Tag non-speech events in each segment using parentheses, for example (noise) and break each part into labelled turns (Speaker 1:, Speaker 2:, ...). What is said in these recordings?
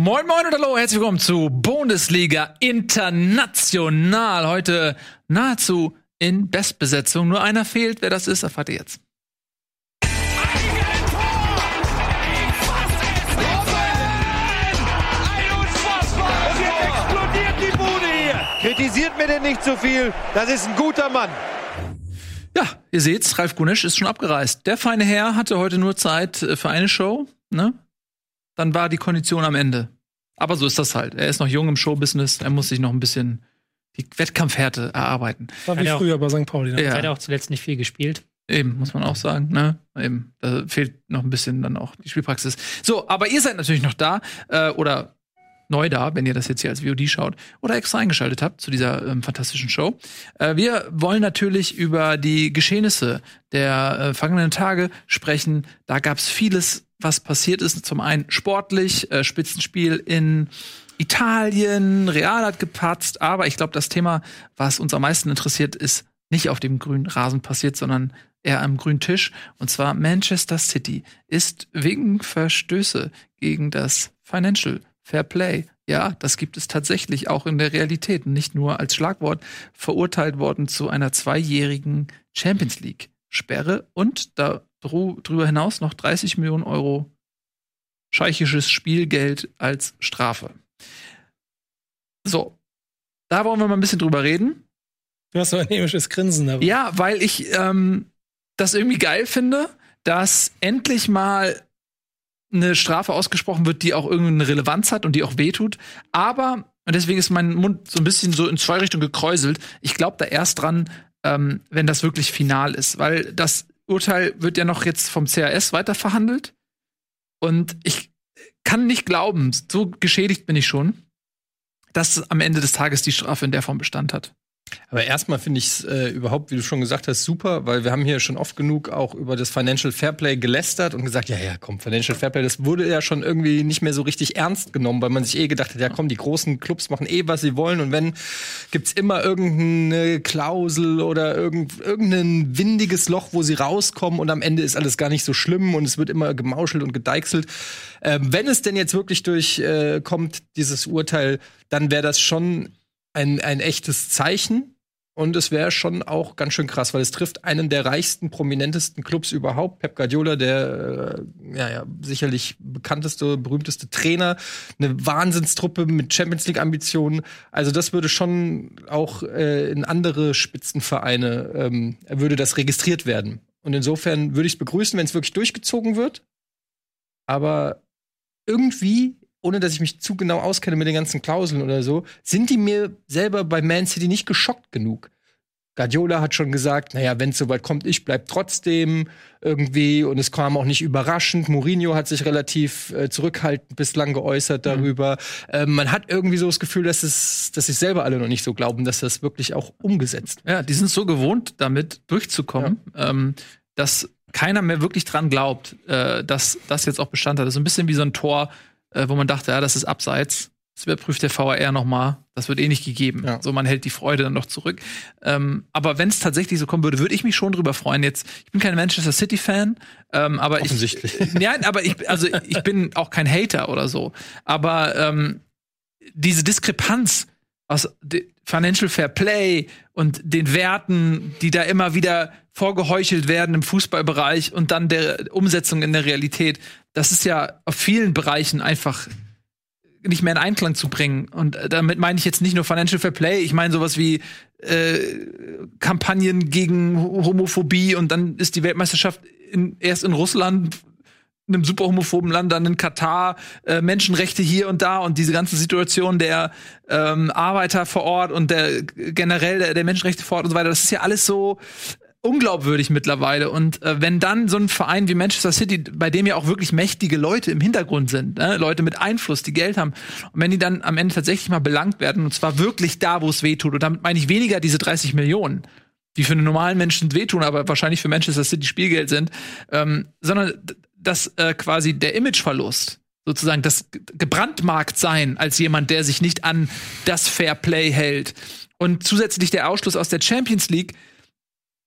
Speaker 1: Moin Moin und hallo, herzlich willkommen zu Bundesliga International. Heute nahezu in Bestbesetzung. Nur einer fehlt. Wer das ist, erfahrt ihr jetzt.
Speaker 2: Kritisiert mir denn nicht zu so viel. Das ist ein guter Mann.
Speaker 1: Ja, ihr seht's, Ralf Gunesch ist schon abgereist. Der feine Herr hatte heute nur Zeit äh, für eine Show, ne? Dann war die Kondition am Ende. Aber so ist das halt. Er ist noch jung im Showbusiness, er muss sich noch ein bisschen die Wettkampfhärte erarbeiten.
Speaker 3: War wie früher auch, bei St. Pauli.
Speaker 4: Ne? Ja. Hat er auch zuletzt nicht viel gespielt.
Speaker 1: Eben, muss man auch sagen, ne? Eben, da fehlt noch ein bisschen dann auch die Spielpraxis. So, aber ihr seid natürlich noch da, äh, oder neu da, wenn ihr das jetzt hier als VOD schaut oder extra eingeschaltet habt zu dieser ähm, fantastischen Show. Äh, wir wollen natürlich über die Geschehnisse der äh, vergangenen Tage sprechen. Da gab es vieles, was passiert ist. Zum einen sportlich, äh, Spitzenspiel in Italien, Real hat gepatzt, aber ich glaube, das Thema, was uns am meisten interessiert, ist nicht auf dem grünen Rasen passiert, sondern eher am grünen Tisch. Und zwar Manchester City ist wegen Verstöße gegen das Financial Fair Play. Ja, das gibt es tatsächlich auch in der Realität, nicht nur als Schlagwort, verurteilt worden zu einer zweijährigen Champions League Sperre und darüber hinaus noch 30 Millionen Euro scheichisches Spielgeld als Strafe. So, da wollen wir mal ein bisschen drüber reden.
Speaker 3: Du hast so ein hämisches Grinsen dabei.
Speaker 1: Ja, weil ich ähm, das irgendwie geil finde, dass endlich mal eine Strafe ausgesprochen wird, die auch irgendeine Relevanz hat und die auch wehtut. Aber, und deswegen ist mein Mund so ein bisschen so in zwei Richtungen gekräuselt, ich glaube da erst dran, ähm, wenn das wirklich final ist. Weil das Urteil wird ja noch jetzt vom CAS weiter verhandelt. Und ich kann nicht glauben, so geschädigt bin ich schon, dass am Ende des Tages die Strafe in der Form Bestand hat.
Speaker 5: Aber erstmal finde ich es äh, überhaupt, wie du schon gesagt hast, super, weil wir haben hier schon oft genug auch über das Financial Fairplay gelästert und gesagt, ja, ja, komm, Financial Fairplay, das wurde ja schon irgendwie nicht mehr so richtig ernst genommen, weil man sich eh gedacht hat, ja, komm, die großen Clubs machen eh, was sie wollen und wenn, gibt's immer irgendeine Klausel oder irgend, irgendein windiges Loch, wo sie rauskommen und am Ende ist alles gar nicht so schlimm und es wird immer gemauschelt und gedeichselt. Ähm, wenn es denn jetzt wirklich durchkommt, äh, dieses Urteil, dann wäre das schon ein, ein echtes Zeichen. Und es wäre schon auch ganz schön krass, weil es trifft einen der reichsten, prominentesten Clubs überhaupt. Pep Guardiola, der äh, ja, ja, sicherlich bekannteste, berühmteste Trainer, eine Wahnsinnstruppe mit Champions League-Ambitionen. Also das würde schon auch äh, in andere Spitzenvereine, ähm, würde das registriert werden. Und insofern würde ich es begrüßen, wenn es wirklich durchgezogen wird. Aber irgendwie ohne dass ich mich zu genau auskenne mit den ganzen Klauseln oder so, sind die mir selber bei Man City nicht geschockt genug. Guardiola hat schon gesagt, naja, wenn es soweit kommt, ich bleib trotzdem irgendwie und es kam auch nicht überraschend. Mourinho hat sich relativ äh, zurückhaltend bislang geäußert mhm. darüber. Mhm. Ähm, man hat irgendwie so das Gefühl, dass es, dass sich selber alle noch nicht so glauben, dass das wirklich auch umgesetzt
Speaker 1: wird. Ja, die sind so gewohnt, damit durchzukommen, ja. ähm, dass keiner mehr wirklich dran glaubt, äh, dass das jetzt auch Bestand hat. Das ist ein bisschen wie so ein Tor, äh, wo man dachte, ja, das ist abseits. Das überprüft der VAR nochmal. Das wird eh nicht gegeben. Ja. So, man hält die Freude dann noch zurück. Ähm, aber wenn es tatsächlich so kommen würde, würde ich mich schon drüber freuen. Jetzt, ich bin kein Manchester City-Fan, ähm, aber
Speaker 5: Offensichtlich. (laughs)
Speaker 1: ich. Ja, aber ich, also ich bin auch kein Hater oder so. Aber ähm, diese Diskrepanz aus Financial Fair Play und den Werten, die da immer wieder vorgeheuchelt werden im Fußballbereich und dann der Umsetzung in der Realität, das ist ja auf vielen Bereichen einfach nicht mehr in Einklang zu bringen. Und damit meine ich jetzt nicht nur Financial Fair Play, ich meine sowas wie äh, Kampagnen gegen Homophobie und dann ist die Weltmeisterschaft in, erst in Russland einem super homophoben Land, dann in Katar, äh, Menschenrechte hier und da und diese ganze Situation der ähm, Arbeiter vor Ort und der generell der, der Menschenrechte vor Ort und so weiter, das ist ja alles so unglaubwürdig mittlerweile. Und äh, wenn dann so ein Verein wie Manchester City, bei dem ja auch wirklich mächtige Leute im Hintergrund sind, ne? Leute mit Einfluss, die Geld haben, und wenn die dann am Ende tatsächlich mal belangt werden, und zwar wirklich da, wo es weh tut, und damit meine ich weniger diese 30 Millionen, die für einen normalen Menschen wehtun, aber wahrscheinlich für Manchester City Spielgeld sind, ähm, sondern dass äh, quasi der Imageverlust sozusagen das gebrandmarkt sein als jemand, der sich nicht an das Fair Play hält und zusätzlich der Ausschluss aus der Champions League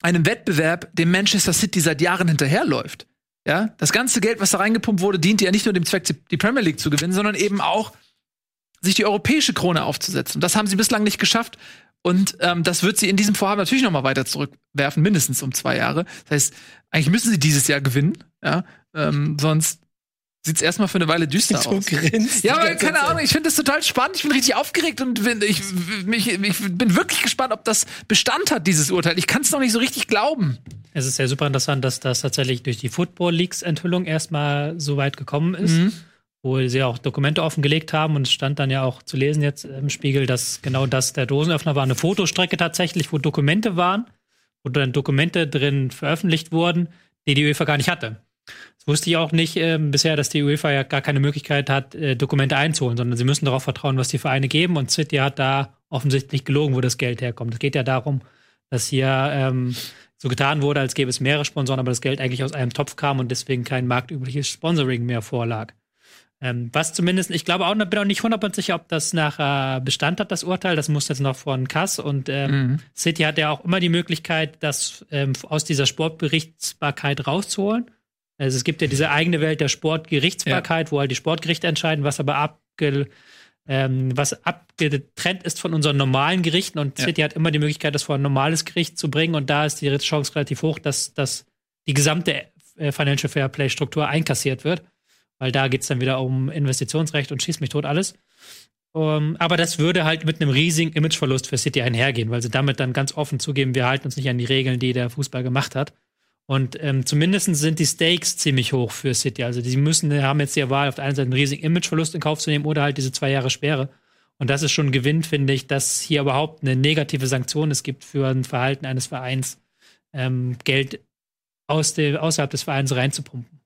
Speaker 1: einem Wettbewerb, dem Manchester City seit Jahren hinterherläuft. Ja, das ganze Geld, was da reingepumpt wurde, diente ja nicht nur dem Zweck, die Premier League zu gewinnen, sondern eben auch sich die europäische Krone aufzusetzen. Und das haben sie bislang nicht geschafft. Und ähm, das wird sie in diesem Vorhaben natürlich noch mal weiter zurückwerfen, mindestens um zwei Jahre. Das heißt, eigentlich müssen sie dieses Jahr gewinnen, ja, ähm, sonst sieht's erstmal für eine Weile düster
Speaker 3: So
Speaker 1: aus.
Speaker 3: grinst
Speaker 1: Ja, aber keine. Ahnung, ich finde das total spannend. Ich bin richtig aufgeregt und bin, ich, mich, ich bin wirklich gespannt, ob das Bestand hat, dieses Urteil. Ich kann es noch nicht so richtig glauben.
Speaker 4: Es ist ja super interessant, dass das tatsächlich durch die Football Leaks Enthüllung erstmal so weit gekommen ist,
Speaker 1: Mhm.
Speaker 4: Wo sie auch Dokumente offengelegt haben und es stand dann ja auch zu lesen jetzt im Spiegel, dass genau das der Dosenöffner war, eine Fotostrecke tatsächlich, wo Dokumente waren, wo dann Dokumente drin veröffentlicht wurden, die die UEFA gar nicht hatte. Das wusste ich auch nicht ähm, bisher, dass die UEFA ja gar keine Möglichkeit hat, äh, Dokumente einzuholen, sondern sie müssen darauf vertrauen, was die Vereine geben. Und City hat da offensichtlich gelogen, wo das Geld herkommt. Es geht ja darum, dass hier ähm, so getan wurde, als gäbe es mehrere Sponsoren, aber das Geld eigentlich aus einem Topf kam und deswegen kein marktübliches Sponsoring mehr vorlag. Ähm, was zumindest, ich glaube auch, bin auch nicht 100% sicher, ob das nachher Bestand hat, das Urteil. Das muss jetzt noch von Kass und ähm, City hat ja auch immer die Möglichkeit, das ähm, aus dieser Sportberichtsbarkeit rauszuholen. Also es gibt ja diese eigene Welt der Sportgerichtsbarkeit, wo halt die Sportgerichte entscheiden, was aber abge, ähm, was abgetrennt ist von unseren normalen Gerichten. Und
Speaker 1: Ja.
Speaker 4: City hat immer die Möglichkeit, das vor ein normales Gericht zu bringen. Und da ist die Chance relativ hoch, dass, dass die gesamte äh, Financial Fair Play Struktur einkassiert wird. Weil da geht's dann wieder um Investitionsrecht und schießt mich tot alles. Um, aber das würde halt mit einem riesigen Imageverlust für City einhergehen, weil sie damit dann ganz offen zugeben, wir halten uns nicht an die Regeln, die der Fußball gemacht hat. Und ähm, zumindest sind die Stakes ziemlich hoch für City. Also die müssen, haben jetzt die Wahl, auf der einen Seite einen riesigen Imageverlust in Kauf zu nehmen oder halt diese zwei Jahre Sperre. Und das ist schon ein Gewinn, finde ich, dass hier überhaupt eine negative Sanktion es gibt für ein Verhalten eines Vereins, ähm, Geld aus dem, außerhalb des Vereins reinzupumpen.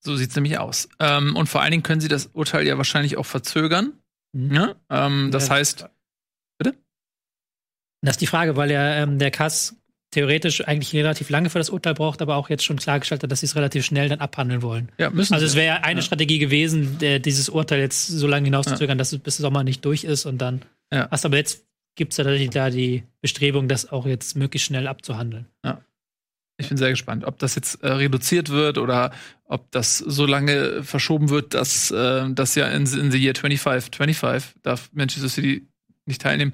Speaker 1: So sieht's nämlich aus. Ähm, und vor allen Dingen können sie das Urteil ja wahrscheinlich auch verzögern.
Speaker 4: Mhm.
Speaker 1: Ja? Ähm, das
Speaker 4: Ja.
Speaker 1: heißt,
Speaker 4: Das ist die Frage, weil ja ähm, der Kass theoretisch eigentlich relativ lange für das Urteil braucht, aber auch jetzt schon klargestellt hat, dass sie es relativ schnell dann abhandeln wollen.
Speaker 1: ja, müssen
Speaker 4: Also es wäre ja eine
Speaker 1: Ja.
Speaker 4: Strategie gewesen, der, dieses Urteil jetzt so lange hinauszuzögern, dass es bis Sommer nicht durch ist und dann.
Speaker 1: Ja.
Speaker 4: Was aber jetzt gibt es tatsächlich da die Bestrebung, das auch jetzt möglichst schnell abzuhandeln.
Speaker 1: Ich bin sehr gespannt, ob das jetzt äh, reduziert wird oder ob das so lange verschoben wird, dass äh, das ja in, in the year 25, 25 darf Manchester City nicht teilnehmen.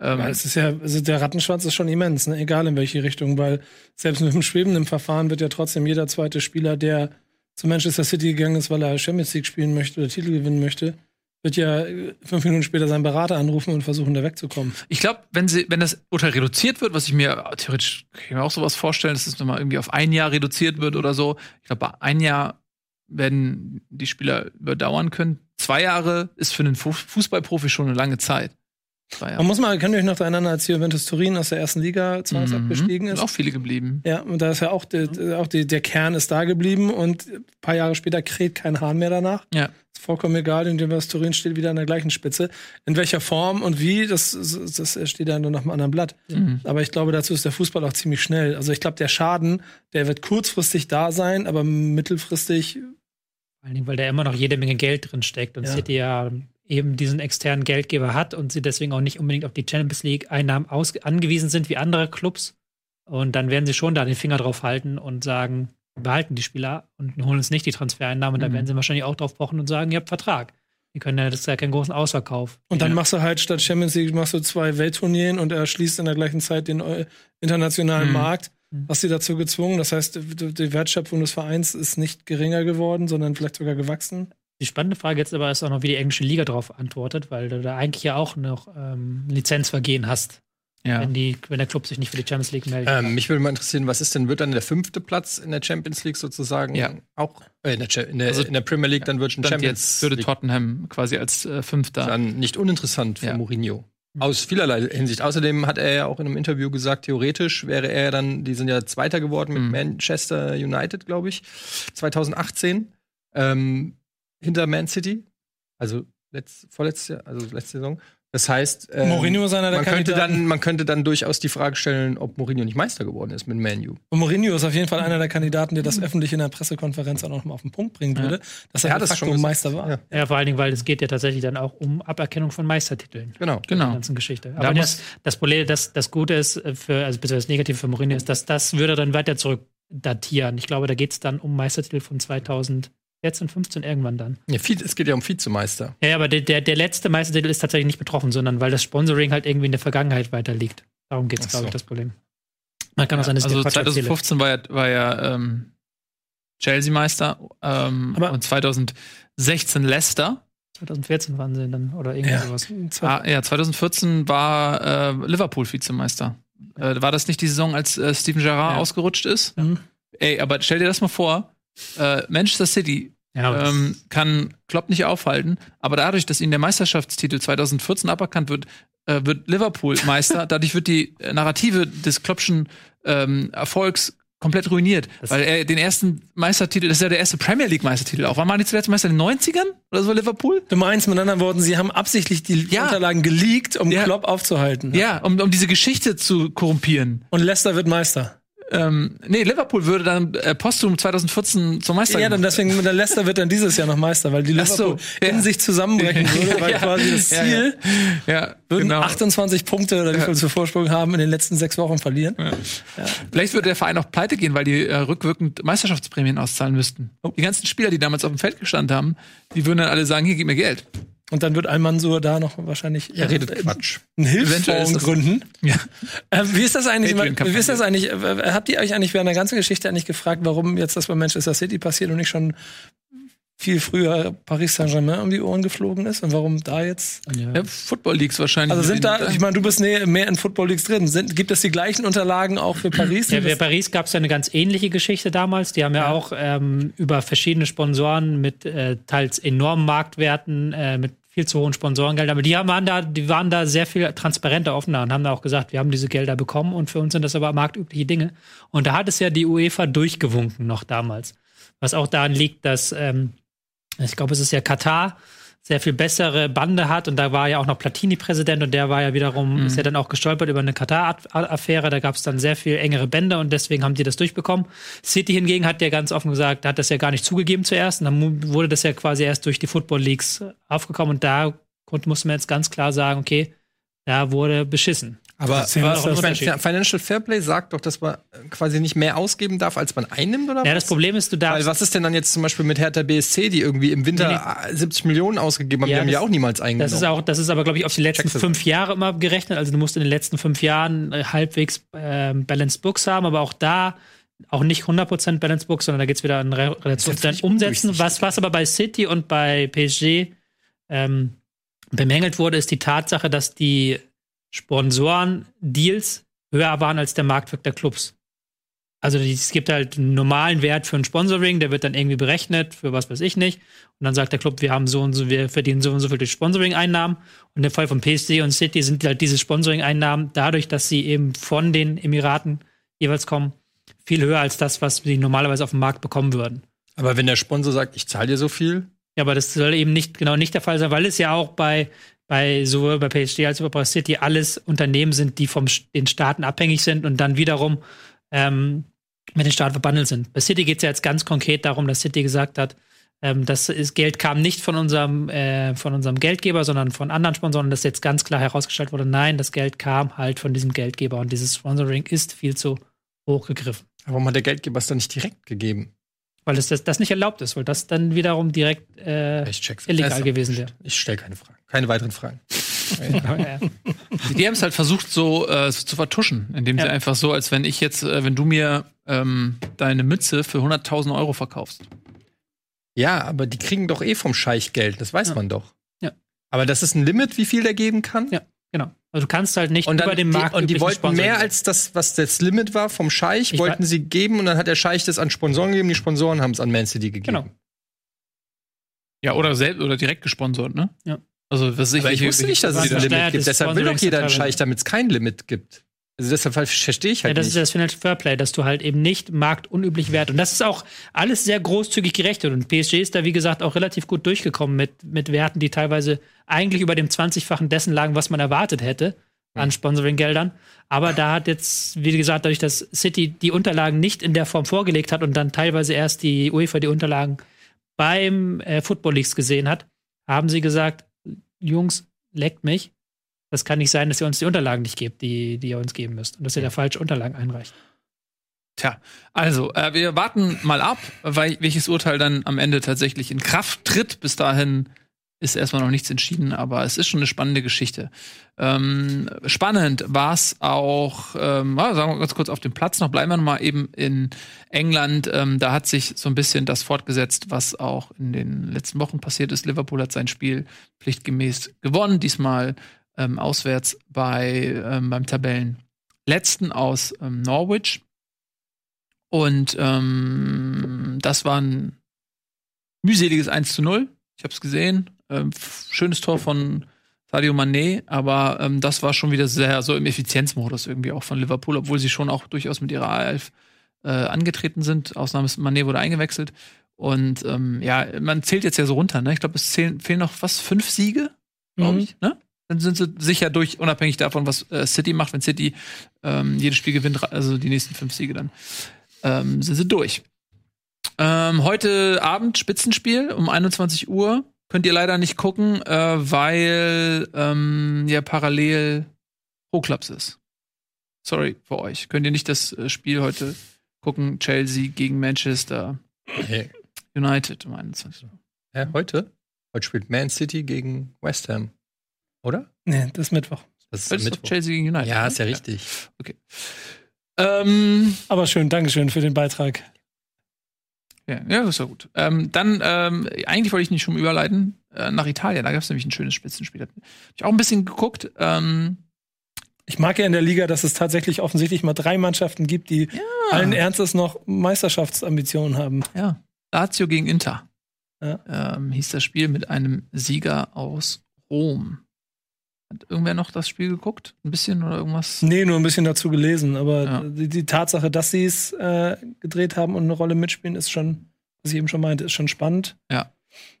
Speaker 1: Ähm,
Speaker 3: Ja, es ist ja, also der Rattenschwanz ist schon immens, ne? egal in welche Richtung, weil selbst mit dem schwebenden Verfahren wird ja trotzdem jeder zweite Spieler, der zu Manchester City gegangen ist, weil er Champions League spielen möchte oder Titel gewinnen möchte, wird ja äh, fünf Minuten später seinen Berater anrufen und versuchen, da wegzukommen.
Speaker 1: Ich glaube, wenn sie, wenn das Urteil reduziert wird, was ich mir theoretisch kann ich mir auch sowas vorstellen, dass es nochmal irgendwie auf ein Jahr reduziert wird oder so. Ich glaube, ein Jahr werden die Spieler überdauern können. Zwei Jahre ist für einen Fu Fußballprofi schon eine lange Zeit. Zwei
Speaker 3: Man muss mal, könnt ihr euch noch erinnern, als Juventus Turin aus der ersten Liga zwangsabgestiegen
Speaker 1: Sind
Speaker 3: ist?
Speaker 1: auch viele geblieben.
Speaker 3: Ja, und da ist ja auch, der, auch die, der Kern ist da geblieben und ein paar Jahre später kräht kein Hahn mehr danach.
Speaker 1: Ja.
Speaker 3: Ist vollkommen egal, und Juventus Turin steht wieder an der gleichen Spitze. In welcher Form und wie, das, das steht dann noch einem anderen Blatt.
Speaker 1: Mhm.
Speaker 3: Aber ich glaube, dazu ist der Fußball auch ziemlich schnell. Also ich glaube, der Schaden, der wird kurzfristig da sein, aber mittelfristig,
Speaker 4: Vor allen Dingen, weil da immer noch jede Menge Geld drin steckt und
Speaker 3: Ja.
Speaker 4: City ja eben diesen externen Geldgeber hat und sie deswegen auch nicht unbedingt auf die Champions League-Einnahmen angewiesen sind wie andere Clubs. Und dann werden sie schon da den Finger drauf halten und sagen, wir behalten die Spieler und holen uns nicht die Transfereinnahmen. Und da
Speaker 1: Mhm.
Speaker 4: werden sie wahrscheinlich auch drauf pochen und sagen, ihr habt Vertrag. Die können ja, das ist ja keinen großen Ausverkauf.
Speaker 3: und dann
Speaker 1: Ja.
Speaker 3: machst du halt statt Champions League machst du zwei Weltturnieren und er schließt in der gleichen Zeit den äh, internationalen
Speaker 1: Mhm.
Speaker 3: Markt.
Speaker 4: Mhm.
Speaker 3: Hast sie dazu gezwungen? Das heißt, die Wertschöpfung des Vereins ist nicht geringer geworden, sondern vielleicht sogar gewachsen.
Speaker 4: Die spannende Frage jetzt aber ist auch noch, wie die englische Liga darauf antwortet, weil du da eigentlich ja auch noch ähm, Lizenzvergehen hast,
Speaker 1: Ja.
Speaker 4: wenn, die, wenn der Club sich nicht für die Champions League meldet.
Speaker 5: Ähm, mich würde mal interessieren, was ist denn, wird dann der fünfte Platz in der Champions League sozusagen
Speaker 1: Ja.
Speaker 5: auch äh, in, der, in, der,
Speaker 1: Also,
Speaker 5: in der Premier League dann wird schon Champions
Speaker 1: jetzt würde
Speaker 5: League
Speaker 1: Tottenham quasi als äh, Fünfter.
Speaker 5: dann nicht uninteressant für
Speaker 1: Ja.
Speaker 5: Mourinho. Aus vielerlei Hinsicht. Außerdem hat er ja auch in einem Interview gesagt, theoretisch wäre er dann, die sind ja Zweiter geworden mit
Speaker 1: Mhm.
Speaker 5: Manchester United, glaube ich, 2018, ähm, hinter Man City. Also letzt, vorletzte, Jahr, also letzte Saison. Das heißt, ähm,
Speaker 3: Mourinho ist einer der
Speaker 5: man könnte, dann, man könnte dann durchaus die Frage stellen, ob Mourinho nicht Meister geworden ist mit Manu.
Speaker 3: Und Mourinho ist auf jeden Fall einer der Kandidaten, der das öffentlich in der Pressekonferenz auch noch mal auf den Punkt bringen würde, dass er,
Speaker 5: Er hat
Speaker 3: de
Speaker 5: das schon.
Speaker 3: Meister war.
Speaker 5: Ja.
Speaker 4: Ja, vor allen Dingen, weil es geht ja tatsächlich dann auch um Aberkennung von Meistertiteln.
Speaker 5: Genau.
Speaker 4: Der
Speaker 1: Genau.
Speaker 4: ganzen Geschichte.
Speaker 1: Da
Speaker 4: Aber
Speaker 1: muss-
Speaker 4: das, das Problem, das, das Gute ist äh, für, also beziehungsweise das Negative für Mourinho ist, dass das würde dann weiter zurück datieren. Ich glaube, da geht es dann um Meistertitel von 2000, 14, 15 irgendwann dann.
Speaker 5: Ja, es geht ja um Vizemeister.
Speaker 4: Ja, aber der, der, der letzte Meistertitel ist tatsächlich nicht betroffen, sondern weil das Sponsoring halt irgendwie in der Vergangenheit weiter liegt. Darum geht es, glaube
Speaker 5: so.
Speaker 4: ich, das Problem. Man kann auch sein, dass
Speaker 1: also
Speaker 4: den Quatsch erzähle.
Speaker 1: 2015 war ja, war ja ähm, Chelsea Meister ähm,
Speaker 3: Aber-
Speaker 1: und 2016 Leicester.
Speaker 4: 2014 waren sie dann oder irgendwie
Speaker 3: Ja.
Speaker 4: sowas.
Speaker 1: Ah, ja, 2014 war äh, Liverpool Vizemeister. Äh, war das nicht die Saison, als äh, Steven Gerrard
Speaker 4: Ja.
Speaker 1: ausgerutscht ist?
Speaker 3: Mhm.
Speaker 1: Ey, aber stell dir das mal vor. Äh, Manchester City
Speaker 4: Ja,
Speaker 1: ähm, kann Klopp nicht aufhalten, aber dadurch, dass ihnen der Meisterschaftstitel 2014 aberkannt wird, äh, wird Liverpool Meister. (laughs) dadurch wird die äh, Narrative des Kloppschen ähm, Erfolgs komplett ruiniert,
Speaker 4: Das-
Speaker 1: weil er den ersten Meistertitel, das ist ja der erste Premier League Meistertitel auch. Wann waren die zuletzt Meister in den 90ern oder so Liverpool?
Speaker 3: Du meinst mit anderen Worten, sie haben absichtlich die
Speaker 1: Ja.
Speaker 3: Unterlagen geleakt, um
Speaker 1: Ja.
Speaker 3: Klopp aufzuhalten.
Speaker 1: Ja, um, um diese Geschichte zu korrumpieren.
Speaker 3: Und Leicester wird Meister.
Speaker 1: Ähm, nee, Liverpool würde dann äh, posthum 2014 zum Meister
Speaker 3: Ja, dann
Speaker 1: gemacht.
Speaker 3: deswegen, der Leicester wird dann dieses Jahr noch Meister, weil die
Speaker 1: Ach so,
Speaker 3: Liverpool
Speaker 1: ja.
Speaker 3: in sich zusammenbrechen (laughs) würde, weil
Speaker 1: Ja.
Speaker 3: quasi das Ziel
Speaker 1: ja,
Speaker 3: würden
Speaker 1: genau.
Speaker 3: 28 Punkte oder wie viel zu Vorsprung haben in den letzten sechs Wochen verlieren.
Speaker 1: Vielleicht würde der Verein auch pleite gehen, weil die äh, rückwirkend Meisterschaftsprämien auszahlen müssten. Die ganzen Spieler, die damals auf dem Feld gestanden haben, die würden dann alle sagen, hier, gib mir Geld.
Speaker 3: Und dann wird Almansur da noch wahrscheinlich
Speaker 5: Er
Speaker 3: äh,
Speaker 5: redet Quatsch.
Speaker 3: einen Hilfsfonds gründen.
Speaker 1: Ja.
Speaker 3: Ähm, wie ist das eigentlich? Wie ist das eigentlich? äh, Habt ihr euch eigentlich während der ganzen Geschichte eigentlich gefragt, warum jetzt das bei Manchester City passiert und nicht schon viel früher Paris Saint-Germain um die Ohren geflogen ist und warum da jetzt?
Speaker 1: Ja, Football Leagues wahrscheinlich.
Speaker 3: Also sind da, ich meine, du bist näher, mehr in Football Leagues drin. Sind, gibt es die gleichen Unterlagen auch für Paris?
Speaker 4: Ja, bei Paris gab es ja eine ganz ähnliche Geschichte damals. Die haben ja, auch ähm, über verschiedene Sponsoren mit äh, teils enormen Marktwerten, äh, mit viel zu hohen Sponsorengeldern. Aber die haben, waren, da, die waren da sehr viel transparenter, offener und haben da auch gesagt, wir haben diese Gelder bekommen und für uns sind das aber marktübliche Dinge. Und da hat es ja die UEFA durchgewunken noch damals. Was auch daran liegt, dass ähm, ich glaube, es ist ja Katar sehr viel bessere Bande hat. Und da war ja auch noch Platini Präsident und der war ja wiederum, ist ja dann auch gestolpert über eine Katar-Affäre, da gab es dann sehr viel engere Bänder und deswegen haben die das durchbekommen. City hingegen hat ja ganz offen gesagt, hat das ja gar nicht zugegeben zuerst. Und dann wurde das ja quasi erst durch die Football Leagues aufgekommen. Und da musste man jetzt ganz klar sagen, okay, da wurde beschissen.
Speaker 5: Aber. Financial Fairplay sagt doch, dass man quasi nicht mehr ausgeben darf, als man einnimmt, oder
Speaker 4: Ja,
Speaker 5: was?
Speaker 4: das Problem ist, du
Speaker 5: Weil
Speaker 4: darfst
Speaker 5: was ist denn dann jetzt zum Beispiel mit Hertha BSC, die irgendwie im Winter äh, 70 Millionen ausgegeben haben,
Speaker 4: Ja,
Speaker 5: die haben
Speaker 4: das-
Speaker 5: ja auch niemals eingenommen.
Speaker 4: Das ist auch, das ist aber, glaube ich, auf die letzten fünf Jahre immer gerechnet. Also du musst in den letzten fünf Jahren äh, halbwegs ähm, Balanced Books haben, aber auch da auch nicht 100% Balanced Books, sondern da geht es wieder an Re Relation zu Umsetzen. Was, was aber bei City und bei PSG ähm, bemängelt wurde, ist die Tatsache, dass die Sponsoren-Deals höher waren als der Marktwert der Clubs. Also es gibt halt einen normalen Wert für ein Sponsoring, der wird dann irgendwie berechnet, für was weiß ich nicht. Und dann sagt der Club, wir haben so und so, wir verdienen so und so viel durch Sponsoring-Einnahmen. Und im Fall von PSG und City sind halt diese Sponsoring-Einnahmen dadurch, dass sie eben von den Emiraten jeweils kommen, viel höher als das, was sie normalerweise auf dem Markt bekommen würden.
Speaker 5: Aber wenn der Sponsor sagt, ich zahle dir so viel,
Speaker 4: Ja, aber das soll eben nicht genau nicht der Fall sein, weil es ja auch bei bei sowohl bei PSG als auch bei City alles Unternehmen sind, die vom den Staaten abhängig sind und dann wiederum ähm, mit den Staaten verbandelt sind. Bei City geht es ja jetzt ganz konkret darum, dass City gesagt hat, ähm, das ist, Geld kam nicht von unserem äh, von unserem Geldgeber, sondern von anderen Sponsoren. Das jetzt ganz klar herausgestellt wurde, nein, das Geld kam halt von diesem Geldgeber und dieses Sponsoring ist viel zu hoch gegriffen,
Speaker 5: warum hat der Geldgeber es dann nicht direkt gegeben?
Speaker 4: Weil es das, das nicht erlaubt ist, weil das dann wiederum direkt äh, illegal
Speaker 5: Also,
Speaker 4: gewesen wäre.
Speaker 5: Ich stelle keine Fragen. Keine weiteren Fragen. (laughs)
Speaker 1: Die haben es halt versucht, so äh, so zu vertuschen, indem sie
Speaker 4: Ja.
Speaker 1: einfach so, als wenn ich jetzt, äh, wenn du mir ähm, deine Mütze für 100.000 Euro verkaufst.
Speaker 5: Ja, aber die kriegen doch eh vom Scheich Geld, das weiß
Speaker 4: Ja.
Speaker 5: man doch.
Speaker 4: Ja.
Speaker 5: Aber das ist ein Limit, wie viel der geben kann?
Speaker 4: Ja. Genau. Also du kannst halt nicht
Speaker 5: Und,
Speaker 4: über dem Markt
Speaker 5: die, und die wollten
Speaker 4: Sponsor
Speaker 5: mehr
Speaker 4: gehen.
Speaker 5: als das, was das Limit war vom Scheich,
Speaker 4: Ich
Speaker 5: wollten sie geben und dann hat der Scheich das an Sponsoren gegeben, die Sponsoren haben es an Man City gegeben.
Speaker 4: Genau.
Speaker 1: Ja, oder selbst oder direkt gesponsert, ne?
Speaker 4: Ja.
Speaker 1: Also, was ich,
Speaker 5: Aber ich wusste nicht, dass es ein Limit gibt. Deshalb will doch jeder einen. Scheich, damit es kein Limit gibt. Also deshalb verstehe ich
Speaker 4: Ja,
Speaker 5: halt
Speaker 4: das ist
Speaker 5: nicht.
Speaker 4: das Financial Fairplay, dass du halt eben nicht marktunüblich wert. Und das ist auch alles sehr großzügig gerechnet. Und PSG ist da, wie gesagt, auch relativ gut durchgekommen mit, mit Werten, die teilweise eigentlich über dem 20-fachen dessen lagen, was man erwartet hätte an Sponsoring-Geldern. Aber da hat jetzt, wie gesagt, dadurch, dass City die Unterlagen nicht in der Form vorgelegt hat und dann teilweise erst die UEFA die Unterlagen beim äh, Football Leagues gesehen hat, haben sie gesagt, Jungs, leckt mich. Das kann nicht sein, dass ihr uns die Unterlagen nicht gebt, die, die ihr uns geben müsst. Und dass ihr da falsche Unterlagen einreicht.
Speaker 1: Tja, also, äh, wir warten mal ab, weil, welches Urteil dann am Ende tatsächlich in Kraft tritt. Bis dahin ist erstmal noch nichts entschieden, aber es ist schon eine spannende Geschichte. Ähm, spannend war es auch, ähm, ah, sagen wir ganz kurz auf dem Platz noch, bleiben wir noch mal eben in England. Ähm, da hat sich so ein bisschen das fortgesetzt, was auch in den letzten Wochen passiert ist. Liverpool hat sein Spiel pflichtgemäß gewonnen, diesmal ähm, auswärts bei, ähm, beim Tabellenletzten aus ähm, Norwich. Und ähm, das war ein mühseliges 1 zu 0. Ich habe es gesehen. Ähm, schönes Tor von Sadio Mané, aber ähm, das war schon wieder sehr so im Effizienzmodus irgendwie auch von Liverpool, obwohl sie schon auch durchaus mit ihrer A11 äh, angetreten sind. Ausnahme ist Mané wurde eingewechselt. Und ähm, ja, man zählt jetzt ja so runter, ne? Ich glaube, es zählen, fehlen noch was, fünf Siege, glaube
Speaker 3: Mhm.
Speaker 1: ich, ne? Dann sind sie sicher durch, unabhängig davon, was äh, City macht. Wenn City ähm, jedes Spiel gewinnt, also die nächsten fünf Siege, dann ähm, sind sie durch. Ähm, heute Abend Spitzenspiel um 21 Uhr. Könnt ihr leider nicht gucken, äh, weil ähm, ja parallel Pro-Clubs ist. Sorry für euch. Könnt ihr nicht das äh, Spiel heute gucken? Chelsea gegen Manchester
Speaker 5: Hey.
Speaker 1: United um 21 Uhr.
Speaker 5: Hä, heute? Heute spielt Man City gegen West Ham. Oder?
Speaker 3: Nee, das ist Mittwoch.
Speaker 5: Das
Speaker 1: Das ist doch Chelsea gegen United.
Speaker 5: Ja,
Speaker 1: ne?
Speaker 5: ist ja richtig.
Speaker 1: Ähm,
Speaker 3: Aber schön, Dankeschön für den Beitrag.
Speaker 1: Ja, ja, das ist ja gut. Ähm, dann, ähm, eigentlich wollte ich nicht schon überleiten äh, nach Italien. Da gab es nämlich ein schönes Spitzenspiel. Hab ich auch ein bisschen geguckt. Ähm,
Speaker 3: Ich mag ja in der Liga, dass es tatsächlich offensichtlich mal drei Mannschaften gibt, die allen Ernstes noch Meisterschaftsambitionen haben.
Speaker 1: ja, Lazio gegen Inter.
Speaker 3: Ja.
Speaker 1: Ähm, hieß das Spiel mit einem Sieger aus Rom. Hat irgendwer noch das Spiel geguckt? Ein bisschen oder irgendwas?
Speaker 3: Nee, nur ein bisschen dazu gelesen, aber
Speaker 1: Ja.
Speaker 3: die, die Tatsache, dass sie es äh, gedreht haben und eine Rolle mitspielen, ist schon, was ich eben schon meinte, ist schon spannend.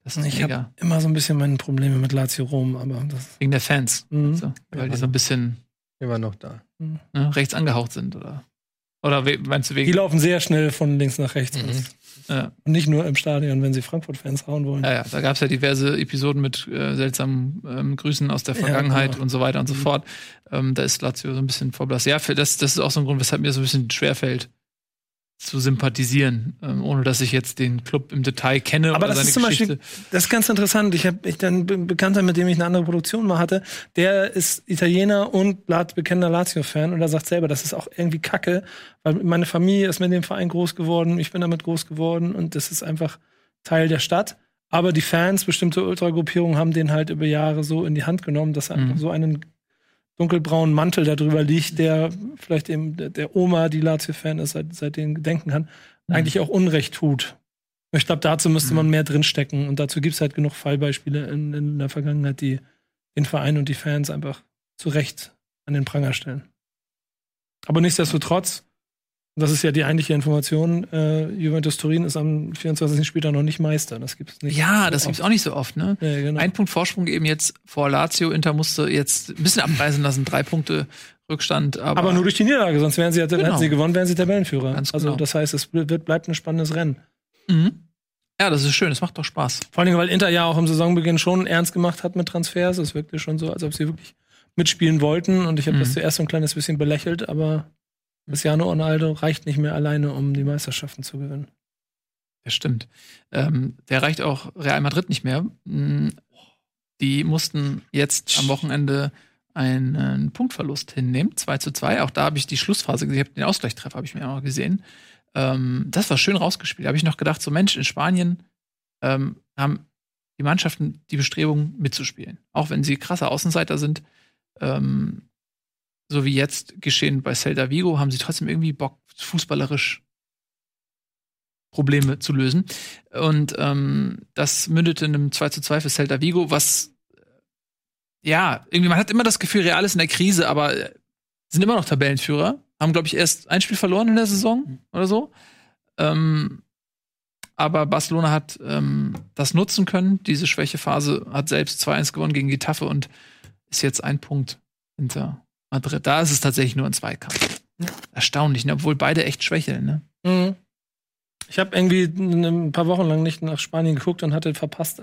Speaker 1: Das ist
Speaker 3: Ich habe immer so ein bisschen meine Probleme mit Lazio Rom, aber das.
Speaker 1: Wegen der Fans.
Speaker 3: Mhm.
Speaker 1: So, weil die so ein bisschen
Speaker 5: Immer noch da.
Speaker 1: ne, rechts angehaucht sind, oder? Oder meinst du
Speaker 3: Die
Speaker 1: wegen?
Speaker 3: laufen sehr schnell von links nach rechts.
Speaker 5: Mhm.
Speaker 1: Ja.
Speaker 3: Und nicht nur im Stadion, wenn sie Frankfurt-Fans hauen wollen.
Speaker 1: Ja, ja, da gab es ja diverse Episoden mit äh, seltsamen ähm, Grüßen aus der Vergangenheit
Speaker 3: genau.
Speaker 1: und so weiter und so
Speaker 3: Mhm.
Speaker 1: fort. Ähm, da ist Lazio so ein bisschen verblasst. Ja, für das, das ist auch so ein Grund, weshalb mir so ein bisschen schwerfällt, zu sympathisieren, ähm, ohne dass ich jetzt den Club im Detail kenne
Speaker 3: Aber das ist zum
Speaker 1: Geschichte.
Speaker 3: Beispiel, das ist ganz interessant. Ich habe ich dann Bekannter, mit dem ich eine andere Produktion mal hatte, der ist Italiener und bekennender Lazio-Fan und er sagt selber, das ist auch irgendwie Kacke, weil meine Familie ist mit dem Verein groß geworden, ich bin damit groß geworden und das ist einfach Teil der Stadt. Aber die Fans, bestimmte Ultragruppierungen haben den halt über Jahre so in die Hand genommen, dass er
Speaker 1: Mhm.
Speaker 3: so einen dunkelbraunen Mantel darüber liegt, der vielleicht eben der, Oma, die Lazio-Fan ist, seit, seitdem gedenken kann,
Speaker 1: Mhm.
Speaker 3: eigentlich auch Unrecht tut. Ich glaube, dazu müsste man mehr drinstecken. Und dazu gibt es halt genug Fallbeispiele in, in der Vergangenheit, die den Verein und die Fans einfach zu Recht an den Pranger stellen. Aber nichtsdestotrotz, das ist ja die eigentliche Information, äh, Juventus Turin ist am 24. Spieltag noch nicht Meister. Das gibt es nicht.
Speaker 1: Ja, das gibt's auch nicht so oft, ne?
Speaker 3: Ja, genau.
Speaker 1: Ein Punkt Vorsprung eben jetzt vor Lazio. Inter musste jetzt ein bisschen abreißen lassen, drei Punkte Rückstand. Aber,
Speaker 3: aber nur durch die Niederlage, sonst wären sie, hätten
Speaker 1: Genau.
Speaker 3: sie gewonnen, wären sie Tabellenführer.
Speaker 1: Ganz
Speaker 3: Also
Speaker 1: genau.
Speaker 3: das heißt, es wird, bleibt ein spannendes Rennen.
Speaker 1: Mhm. Ja, das ist schön, das macht doch Spaß.
Speaker 3: Vor allem, weil Inter ja auch im Saisonbeginn schon ernst gemacht hat mit Transfers. Es wirkte schon so, als ob sie wirklich mitspielen wollten. Und ich habe
Speaker 1: Mhm.
Speaker 3: das zuerst so ein kleines bisschen belächelt, aber Cristiano Ronaldo reicht nicht mehr alleine, um die Meisterschaften zu gewinnen.
Speaker 1: Das stimmt. Ähm, der reicht auch Real Madrid nicht mehr. Mm, Die mussten jetzt am Wochenende einen Punktverlust hinnehmen, 2 zu 2. Auch da habe ich die Schlussphase gesehen, den Ausgleichstreffer habe ich mir auch gesehen. Ähm, das war schön rausgespielt. Da habe ich noch gedacht, so Mensch, in Spanien ähm, haben die Mannschaften die Bestrebung mitzuspielen. Auch wenn sie krasse Außenseiter sind. Ähm, so wie jetzt geschehen bei Celta Vigo, haben sie trotzdem irgendwie Bock, fußballerisch Probleme zu lösen. Und ähm, das mündete in einem 2 zu 2 für Celta Vigo, was ja, irgendwie, man hat immer das Gefühl, Real ist in der Krise, aber äh, sind immer noch Tabellenführer. Haben, glaube ich, erst ein Spiel verloren in der Saison oder so. Ähm, aber Barcelona hat ähm, das nutzen können. Diese Schwächephase hat selbst 2-1 gewonnen gegen Getafe und ist jetzt ein Punkt hinter Madrid. Da ist es tatsächlich nur ein Zweikampf. Erstaunlich, ne? obwohl beide echt schwächeln. Ne?
Speaker 3: Mhm. Ich habe irgendwie ein paar Wochen lang nicht nach Spanien geguckt und hatte verpasst,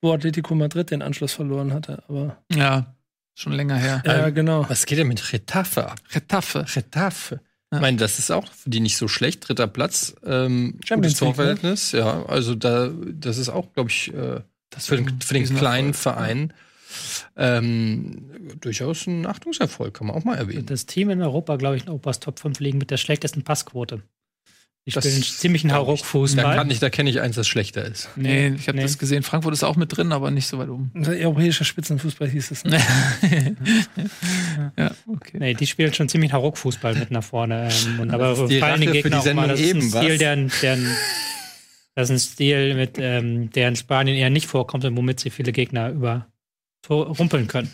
Speaker 3: wo Atletico Madrid den Anschluss verloren hatte. Aber
Speaker 1: Ja, schon länger her.
Speaker 3: ja, genau.
Speaker 5: Was geht denn mit Retafe ab?
Speaker 1: Getafe.
Speaker 5: Retafe. Ich meine, das ist auch für die nicht so schlecht. Dritter Platz, ähm,
Speaker 3: Champions
Speaker 5: gutes
Speaker 3: League, ne?
Speaker 5: Ja, also da, das ist auch, glaube ich, äh, für, den, für den kleinen Verein ähm, durchaus ein Achtungserfolg, kann man auch mal erwähnen.
Speaker 4: Das Team in Europa, glaube ich, in Europas Top 5 liegen mit der schlechtesten Passquote. Die
Speaker 5: Das
Speaker 4: spielen ziemlich einen
Speaker 5: glaub ich. Da
Speaker 4: Hauruck-Fußball.
Speaker 5: kann ich, da kenne ich eins, das schlechter ist.
Speaker 1: Nee, ich habe
Speaker 4: Nee.
Speaker 1: das gesehen. Frankfurt ist auch mit drin, aber nicht so weit oben.
Speaker 3: Europäischer Spitzenfußball hieß es. Ne? (laughs)
Speaker 1: ja, okay.
Speaker 4: Nee, die spielen schon ziemlich Hauruck-Fußball mit nach vorne. Ähm, und aber
Speaker 5: Das ist die
Speaker 4: den Gegner auch mal. Das ist ein? Stil, deren, deren, das ist ein Stil, mit, ähm, der in Spanien eher nicht vorkommt und womit sie viele Gegner über rumpeln können.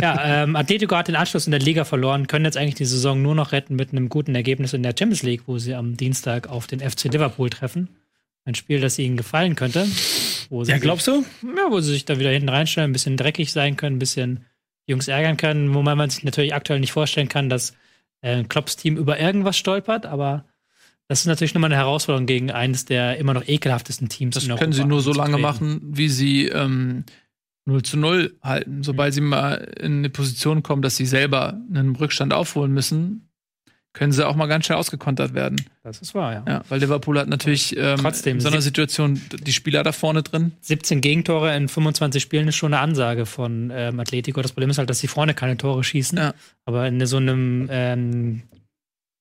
Speaker 4: ja, ähm, Atletico hat den Anschluss in der Liga verloren, können jetzt eigentlich die Saison nur noch retten mit einem guten Ergebnis in der Champions League, wo sie am Dienstag auf den FC Liverpool treffen. Ein Spiel, das ihnen gefallen könnte. Wo sie
Speaker 3: Ja, glaubst du?
Speaker 4: ja, wo sie sich da wieder hinten reinstellen, ein bisschen dreckig sein können, ein bisschen Jungs ärgern können, wo man sich natürlich aktuell nicht vorstellen kann, dass äh, Klopps Team über irgendwas stolpert, aber das ist natürlich nochmal eine Herausforderung gegen eines der immer noch ekelhaftesten Teams.
Speaker 1: Das können sie nur so lange machen, wie sie ähm, 0 zu 0 halten. Sobald sie mal in eine Position kommen, dass sie selber einen Rückstand aufholen müssen, können sie auch mal ganz schnell ausgekontert werden.
Speaker 4: Das ist wahr, ja.
Speaker 1: Ja, weil Liverpool hat natürlich ähm,
Speaker 4: Trotzdem,
Speaker 1: in so einer Situation die Spieler da vorne drin.
Speaker 4: 17 Gegentore in 25 Spielen ist schon eine Ansage von ähm, Atletico. Das Problem ist halt, dass sie vorne keine Tore schießen.
Speaker 1: Ja.
Speaker 4: Aber in so einem ähm,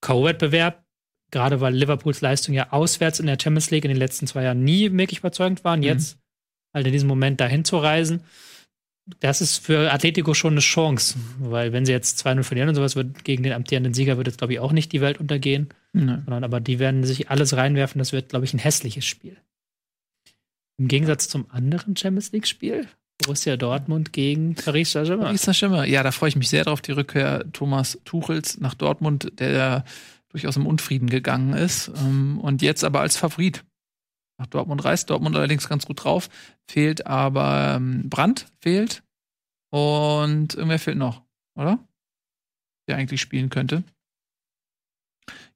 Speaker 4: Co-Wettbewerb, gerade weil Liverpools Leistung ja auswärts in der Champions League in den letzten zwei Jahren nie wirklich überzeugend waren,
Speaker 1: Mhm.
Speaker 4: jetzt halt in diesem Moment dahin zu reisen, das ist für Atletico schon eine Chance. Weil wenn sie jetzt 2-0 verlieren und sowas, wird gegen den amtierenden Sieger wird jetzt, glaube ich, auch nicht die Welt untergehen.
Speaker 1: Ne.
Speaker 4: Sondern aber die werden sich alles reinwerfen. Das wird, glaube ich, ein hässliches Spiel. Im Gegensatz zum anderen Champions League-Spiel, Borussia Dortmund gegen Paris Saint-Germain.
Speaker 1: Paris Saint-Germain. Ja, da freue ich mich sehr drauf, die Rückkehr Thomas Tuchels nach Dortmund, der durchaus im Unfrieden gegangen ist ähm, und jetzt aber als Favorit nach Dortmund reist. Dortmund allerdings ganz gut drauf. Fehlt aber ähm, Brandt fehlt und irgendwer fehlt noch, oder? Der eigentlich spielen könnte.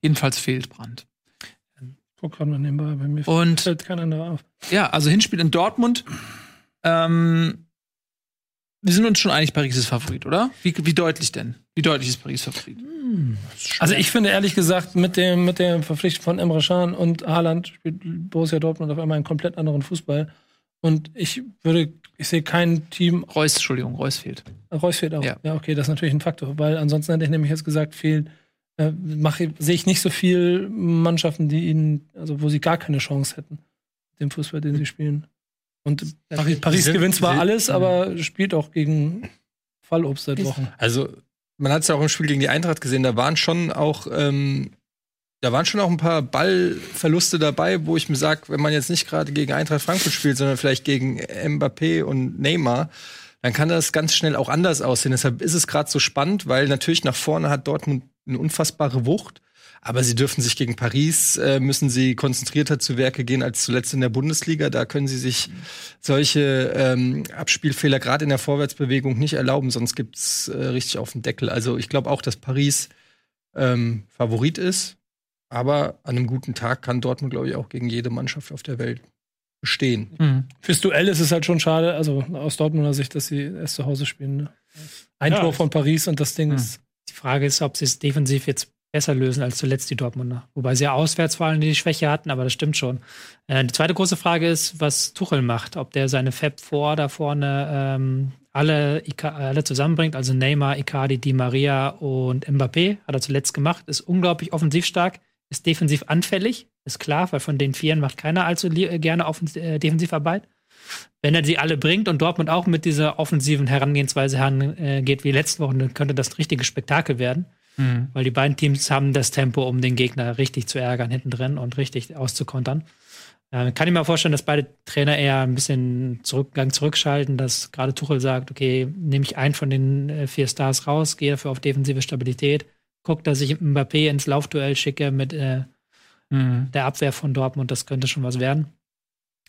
Speaker 1: Jedenfalls fehlt Brandt.
Speaker 3: Guck gerade mal nebenbei, bei mir
Speaker 1: Und
Speaker 3: fällt kein anderer auf.
Speaker 1: ja, also Hinspiel in Dortmund. Ähm, wir sind uns schon einig, Paris ist Favorit, oder? Wie, wie deutlich denn? Wie deutlich ist Paris Favorit?
Speaker 3: Also ich finde ehrlich gesagt, mit dem, mit der Verpflichtung von Emre Can und Haaland spielt Borussia Dortmund auf einmal einen komplett anderen Fußball. Und ich würde, ich sehe kein Team,
Speaker 1: Reus, Entschuldigung, Reus fehlt.
Speaker 3: Reus fehlt auch.
Speaker 1: Ja.
Speaker 3: Ja. okay, das ist natürlich ein Faktor, weil ansonsten hätte ich nämlich jetzt gesagt, fehlen, äh, mache, sehe ich nicht so viel Mannschaften, die ihnen, also wo sie gar keine Chance hätten, dem Fußball, den sie spielen. Und Paris, Paris gewinnt zwar alles, aber spielt auch gegen Fallobst seit Wochen.
Speaker 5: Also, man hat es ja auch im Spiel gegen die Eintracht gesehen, da waren schon auch, ähm, da waren schon auch ein paar Ballverluste dabei, wo ich mir sage, wenn man jetzt nicht gerade gegen Eintracht Frankfurt spielt, sondern vielleicht gegen Mbappé und Neymar, dann kann das ganz schnell auch anders aussehen. Deshalb ist es gerade so spannend, weil natürlich nach vorne hat Dortmund eine unfassbare Wucht. Aber sie dürfen sich gegen Paris, äh, müssen sie konzentrierter zu Werke gehen als zuletzt in der Bundesliga. Da können sie sich solche ähm, Abspielfehler gerade in der Vorwärtsbewegung nicht erlauben, sonst gibt's äh, richtig auf den Deckel. Also ich glaube auch, dass Paris ähm, Favorit ist. Aber an einem guten Tag kann Dortmund, glaube ich, auch gegen jede Mannschaft auf der Welt bestehen.
Speaker 1: Mhm.
Speaker 3: Fürs Duell ist es halt schon schade, also aus Dortmunder Sicht, dass sie erst zu Hause spielen. Ne? Ein
Speaker 4: Ja.
Speaker 3: Tor von Paris und das Ding
Speaker 1: Hm.
Speaker 3: ist.
Speaker 4: Die Frage ist, ob sie es defensiv jetzt besser lösen als zuletzt die Dortmunder. Wobei sie ja auswärts vor allem die Schwäche hatten, aber das stimmt schon. Äh, die zweite große Frage ist, was Tuchel macht. Ob der seine Fab vor da vorne ähm, alle, alle zusammenbringt, also Neymar, Icardi, Di Maria und Mbappé, hat er zuletzt gemacht, ist unglaublich offensiv stark, ist defensiv anfällig, ist klar, weil von den Vieren macht keiner allzu äh, gerne Offens äh, Defensivarbeit. Wenn er sie alle bringt und Dortmund auch mit dieser offensiven Herangehensweise herangeht wie letzte Woche, dann könnte das ein richtiges Spektakel werden.
Speaker 1: Mhm.
Speaker 4: Weil die beiden Teams haben das Tempo, um den Gegner richtig zu ärgern hinten drin und richtig auszukontern. Äh, kann ich mir vorstellen, dass beide Trainer eher ein bisschen Zurückgang zurückschalten, dass gerade Tuchel sagt, okay, nehme ich einen von den äh, vier Stars raus, gehe dafür auf defensive Stabilität, guck, dass ich Mbappé ins Laufduell schicke mit äh,
Speaker 1: Mhm.
Speaker 4: der Abwehr von Dortmund, das könnte schon was werden.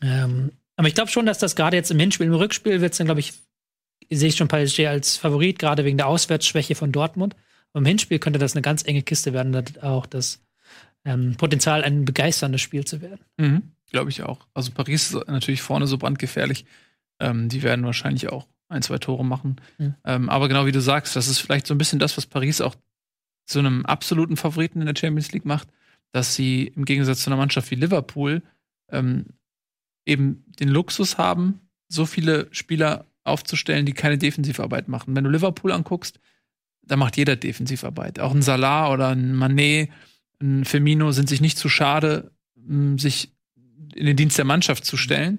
Speaker 4: Ähm, aber ich glaube schon, dass das gerade jetzt im Hinspiel, im Rückspiel wird es dann, glaube ich, sehe ich schon PSG als Favorit, gerade wegen der Auswärtsschwäche von Dortmund. Im Hinspiel könnte das eine ganz enge Kiste werden, das auch das ähm, Potenzial, ein begeisterndes Spiel zu werden.
Speaker 1: Mhm. Glaube ich auch. Also Paris ist natürlich vorne so brandgefährlich. Ähm, die werden wahrscheinlich auch ein, zwei Tore machen.
Speaker 4: Mhm.
Speaker 1: Ähm, aber genau wie du sagst, das ist vielleicht so ein bisschen das, was Paris auch zu einem absoluten Favoriten in der Champions League macht, dass sie im Gegensatz zu einer Mannschaft wie Liverpool ähm, eben den Luxus haben, so viele Spieler aufzustellen, die keine Defensivarbeit machen. Wenn du Liverpool anguckst, da macht jeder Defensivarbeit. Auch ein Salah oder ein Manet, ein Firmino sind sich nicht zu schade, sich in den Dienst der Mannschaft zu stellen.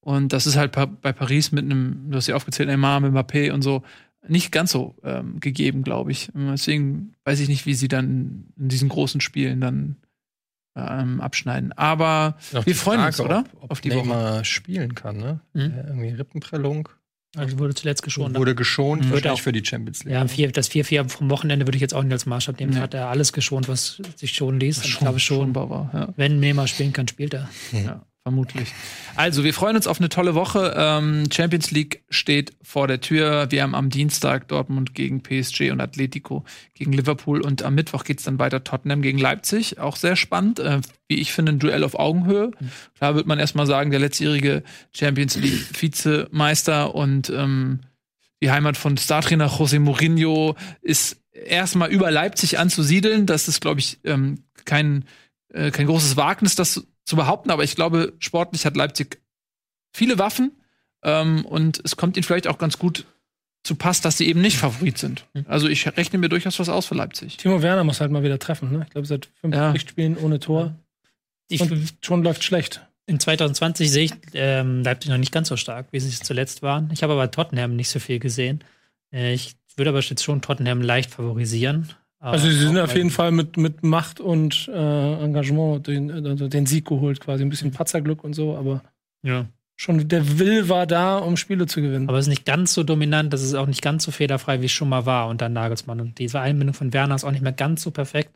Speaker 1: Und das ist halt bei Paris mit einem, du hast ja aufgezählt, Neymar, Mbappé und so, nicht ganz so ähm, gegeben, glaube ich. Deswegen weiß ich nicht, wie sie dann in diesen großen Spielen dann ähm, abschneiden. Aber wir freuen Frage, uns, oder?
Speaker 5: Ob, ob auf die Neymar Woche. spielen kann, ne? Mhm. Ja, irgendwie Rippenprellung.
Speaker 4: Also wurde zuletzt geschont.
Speaker 5: Wurde geschont,
Speaker 4: mhm. auch für die Champions League. Ja, vier, das 4-4 vom Wochenende würde ich jetzt auch nicht als Maßstab nehmen. Da hat er alles geschont, was sich schonen ließ. Ich glaube schon, war, ja. wenn Neymar spielen kann, spielt er.
Speaker 1: Ja. Vermutlich. Also, wir freuen uns auf eine tolle Woche. Ähm, Champions League steht vor der Tür. Wir haben am Dienstag Dortmund gegen PSG und Atletico gegen Liverpool und am Mittwoch geht's dann weiter Tottenham gegen Leipzig. Auch sehr spannend. Äh, wie ich finde, ein Duell auf Augenhöhe. Klar wird man erstmal sagen, der letztjährige Champions League Vizemeister und ähm, die Heimat von Startrainer José Mourinho ist erstmal über Leipzig anzusiedeln. Das ist, glaube ich, ähm, kein, äh, kein großes Wagnis, das zu behaupten, aber ich glaube, sportlich hat Leipzig viele Waffen ähm, und es kommt ihnen vielleicht auch ganz gut zu Pass, dass sie eben nicht Favorit sind. Hm. Also ich rechne mir durchaus was aus für Leipzig.
Speaker 3: Timo Werner muss halt mal wieder treffen. Ne? Ich glaube, seit fünf ja. Spielen ohne Tor. Ich, und schon läuft schlecht.
Speaker 4: In 2020 sehe ich ähm, Leipzig noch nicht ganz so stark, wie sie es zuletzt waren. Ich habe aber Tottenham nicht so viel gesehen. Äh, ich würde aber jetzt schon Tottenham leicht favorisieren.
Speaker 3: Also sie sind auf jeden Fall mit, mit Macht und äh, Engagement den, also den Sieg geholt, quasi ein bisschen Patzerglück und so, aber
Speaker 4: ja.
Speaker 3: schon der Will war da, um Spiele zu gewinnen.
Speaker 4: Aber es ist nicht ganz so dominant, das ist auch nicht ganz so fehlerfrei, wie es schon mal war unter Nagelsmann. Und diese Einbindung von Werner ist auch nicht mehr ganz so perfekt.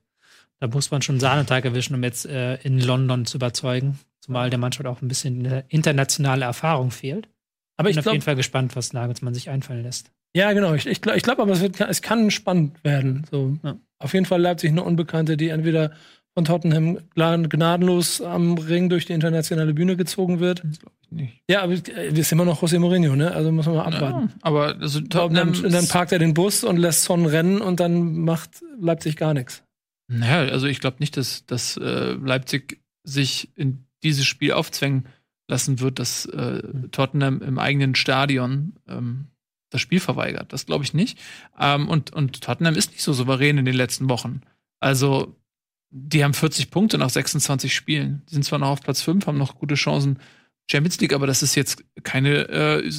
Speaker 4: Da muss man schon Sahnetag erwischen, um jetzt äh, in London zu überzeugen. Zumal der Mannschaft auch ein bisschen internationale Erfahrung fehlt. Aber ich bin glaub, auf jeden Fall gespannt, was Nagelsmann sich einfallen lässt.
Speaker 3: Ja, genau. Ich, ich glaube, glaub, aber es, wird, es kann spannend werden. So. Ja. Auf jeden Fall Leipzig eine Unbekannte, die entweder von Tottenham gnadenlos am Ring durch die internationale Bühne gezogen wird. Ja, aber wir sind immer noch José Mourinho, ne? Also muss man mal abwarten.
Speaker 1: Ja, aber also Tottenham
Speaker 3: dann, dann, parkt er den Bus und lässt Son rennen und dann macht Leipzig gar nichts.
Speaker 1: Naja, also ich glaube nicht, dass, dass äh, Leipzig sich in dieses Spiel aufzwängen lassen wird, dass äh, Tottenham im eigenen Stadion ähm, das Spiel verweigert. Das glaube ich nicht. Ähm, und, und Tottenham ist nicht so souverän in den letzten Wochen. Also, die haben 40 Punkte nach 26 Spielen. Die sind zwar noch auf Platz 5, haben noch gute Chancen Champions League, aber das ist jetzt keine äh,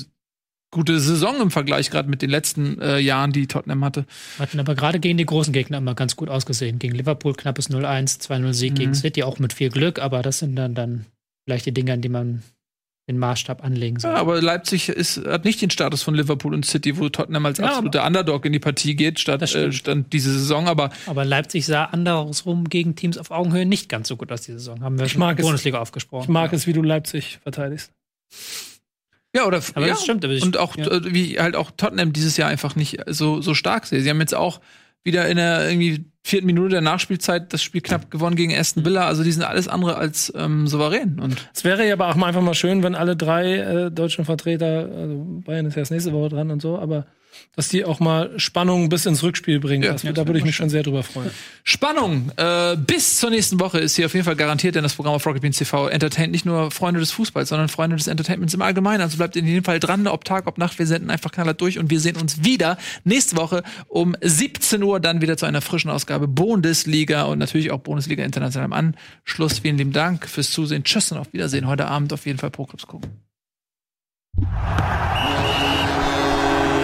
Speaker 1: gute Saison im Vergleich gerade mit den letzten äh, Jahren, die Tottenham hatte.
Speaker 4: Hatten aber gerade gegen die großen Gegner immer ganz gut ausgesehen. Gegen Liverpool knappes 0-1, 2-0 Sieg mhm. gegen City, auch mit viel Glück, aber das sind dann, dann vielleicht die Dinge, an die man den Maßstab anlegen soll.
Speaker 1: Ja, aber Leipzig ist, hat nicht den Status von Liverpool und City, wo Tottenham als ja, absoluter Underdog in die Partie geht, statt äh, stand diese Saison. Aber,
Speaker 4: aber Leipzig sah andersrum gegen Teams auf Augenhöhe nicht ganz so gut aus dieser Saison. Haben wir ich schon in der Bundesliga aufgesprochen.
Speaker 3: Ich mag ja. es, wie du Leipzig verteidigst.
Speaker 1: Ja, oder
Speaker 4: aber
Speaker 1: ja,
Speaker 4: das stimmt. Aber
Speaker 1: ich, und auch ja. wie halt auch Tottenham dieses Jahr einfach nicht so so stark sehe. Sie haben jetzt auch wieder in der irgendwie vierten Minute der Nachspielzeit das Spiel knapp gewonnen gegen Aston Villa. Also die sind alles andere als ähm, souverän. Und
Speaker 3: es wäre ja aber auch mal einfach mal schön, wenn alle drei äh, deutschen Vertreter, also Bayern ist ja erst nächste Woche dran und so, aber dass die auch mal Spannung bis ins Rückspiel bringen. Ja, das, da würde ich mich schon sehr drüber freuen.
Speaker 1: Spannung äh, bis zur nächsten Woche ist hier auf jeden Fall garantiert, denn das Programm auf Rocket Beans TV entertaint nicht nur Freunde des Fußballs, sondern Freunde des Entertainments im Allgemeinen. Also bleibt in jedem Fall dran, ob Tag, ob Nacht. Wir senden einfach knallhart durch und wir sehen uns wieder nächste Woche um 17 Uhr dann wieder zu einer frischen Ausgabe Bundesliga und natürlich auch Bundesliga International im Anschluss. Vielen lieben Dank fürs Zusehen. Tschüss und auf Wiedersehen. Heute Abend auf jeden Fall Pro Clubs gucken.